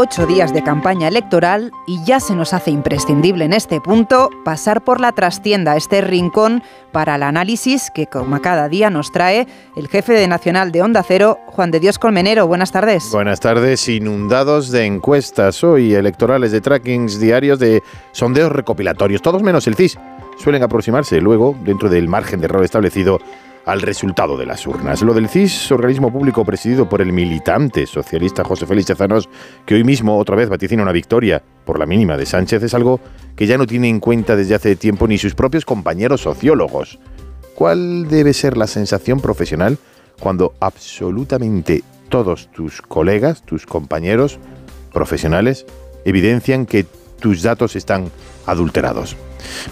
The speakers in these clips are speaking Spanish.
ocho días de campaña electoral y ya se nos hace imprescindible en este punto pasar por la trastienda, este rincón para el análisis que como cada día nos trae el jefe de Nacional de Onda Cero, Juan de Dios Colmenero. Buenas tardes. Buenas tardes, inundados de encuestas hoy electorales, de trackings diarios, de sondeos recopilatorios, todos menos el CIS. Suelen aproximarse luego, dentro del margen de error establecido, al resultado de las urnas. Lo del CIS, organismo público presidido por el militante socialista José Félix Chazanos, que hoy mismo otra vez vaticina una victoria por la mínima de Sánchez, es algo que ya no tiene en cuenta desde hace tiempo ni sus propios compañeros sociólogos. ¿Cuál debe ser la sensación profesional cuando absolutamente todos tus colegas, tus compañeros profesionales, evidencian que tus datos están adulterados?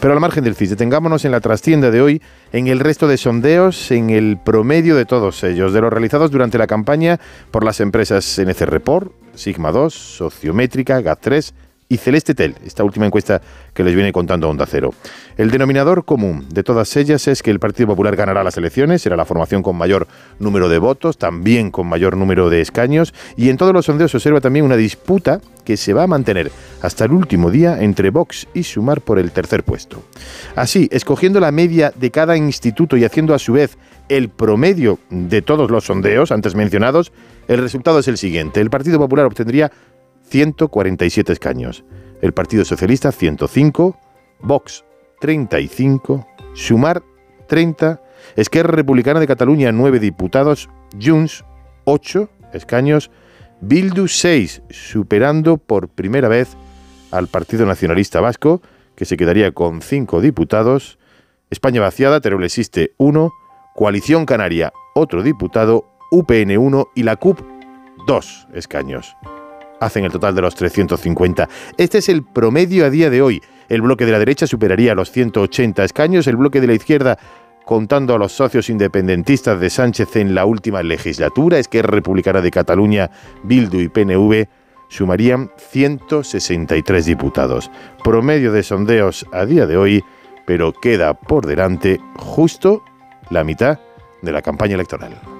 Pero al margen del CIS, detengámonos en la trastienda de hoy, en el resto de sondeos, en el promedio de todos ellos, de los realizados durante la campaña por las empresas NC Report, Sigma 2, Sociométrica, GAT3 y Celeste Tel, esta última encuesta que les viene contando Onda Cero. El denominador común de todas ellas es que el Partido Popular ganará las elecciones, será la formación con mayor número de votos, también con mayor número de escaños, y en todos los sondeos se observa también una disputa que se va a mantener hasta el último día entre Vox y Sumar por el tercer puesto. Así, escogiendo la media de cada instituto y haciendo a su vez el promedio de todos los sondeos antes mencionados, el resultado es el siguiente. El Partido Popular obtendría 147 escaños. El Partido Socialista 105, Vox 35, Sumar 30, Esquerra Republicana de Cataluña 9 diputados, Junts 8 escaños, Bildu 6, superando por primera vez al Partido Nacionalista Vasco, que se quedaría con 5 diputados, España Vaciada, Teruel existe 1, Coalición Canaria otro diputado, UPN 1 y la CUP 2 escaños hacen el total de los 350. Este es el promedio a día de hoy. El bloque de la derecha superaría los 180 escaños, el bloque de la izquierda contando a los socios independentistas de Sánchez en la última legislatura, es que Republicana de Cataluña, Bildu y PNV sumarían 163 diputados. Promedio de sondeos a día de hoy, pero queda por delante justo la mitad de la campaña electoral.